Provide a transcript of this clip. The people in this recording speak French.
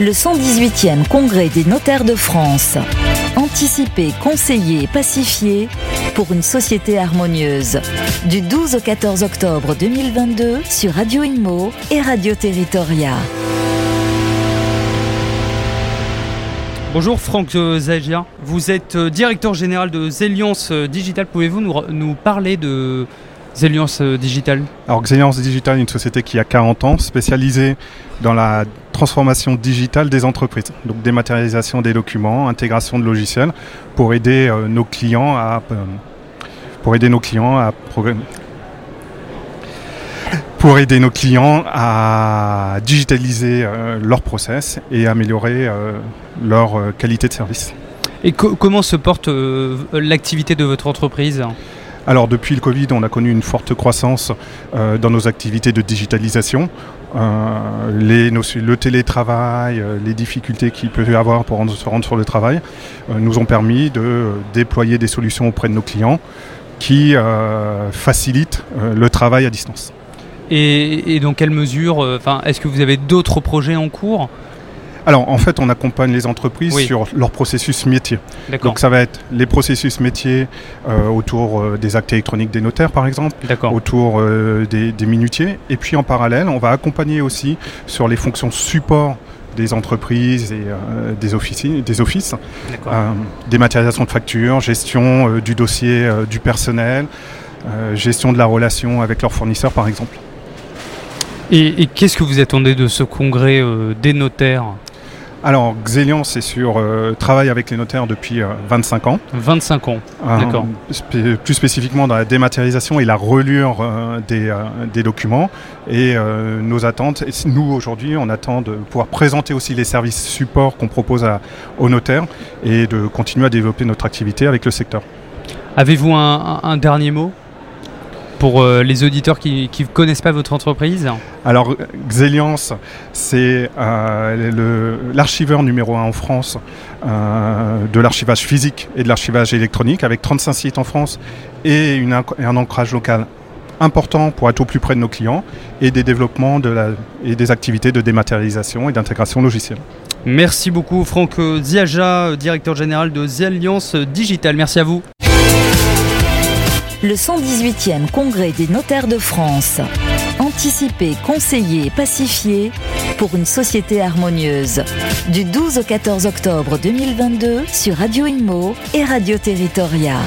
le 118e Congrès des notaires de France. Anticiper, conseiller, pacifier pour une société harmonieuse. Du 12 au 14 octobre 2022 sur Radio Imo et Radio Territoria. Bonjour Franck Zagia, vous êtes euh, directeur général de Zeliance Digital. Pouvez-vous nous parler de Zeliance Digital Alors Zeliance Digital est une société qui a 40 ans, spécialisée dans la transformation digitale des entreprises. Donc dématérialisation des documents, intégration de logiciels pour aider euh, nos clients à euh, pour aider nos clients à pour aider nos clients à digitaliser euh, leurs process et améliorer leur qualité de service. Et comment se porte l'activité de votre entreprise? Alors depuis le Covid, on a connu une forte croissance dans nos activités de digitalisation. Euh, le télétravail, euh, les difficultés qu'il peut y avoir pour se rendre sur le travail, euh, nous ont permis de déployer des solutions auprès de nos clients qui facilitent le travail à distance. Et, dans quelle mesure, est-ce que vous avez d'autres projets en cours? Alors en fait, on accompagne les entreprises sur leur processus métier. Donc ça va être les processus métiers euh, autour euh, des actes électroniques des notaires par exemple, autour euh, des, minutiers. Et puis en parallèle, on va accompagner aussi sur les fonctions support des entreprises et des, officines, des offices, dématérialisation de factures, gestion du dossier du personnel, gestion de la relation avec leurs fournisseurs par exemple. Et, et qu'est-ce que vous attendez de ce congrès des notaires? Alors, Xelian, c'est sur euh, travail avec les notaires depuis 25 euh, ans. 25 ans, euh, d'accord. plus spécifiquement dans la dématérialisation et la relure des, documents. Et nos attentes, nous aujourd'hui, on attend de pouvoir présenter aussi les services support qu'on propose aux notaires et de continuer à développer notre activité avec le secteur. Avez-vous un dernier mot? Pour euh, les auditeurs qui ne connaissent pas votre entreprise Alors, Xeliance, c'est euh, l'archiveur numéro un en France euh, de l'archivage physique et de l'archivage électronique, avec 35 sites en France et, un ancrage local important pour être au plus près de nos clients et des développements de la, et des activités de dématérialisation et d'intégration logicielle. Merci beaucoup Franck Ziaja, directeur général de Zalliance Digital. Merci à vous le 118e Congrès des notaires de France. Anticiper, conseiller, pacifier pour une société harmonieuse. Du 12 au 14 octobre 2022 sur Radio Imo et Radio Territoria.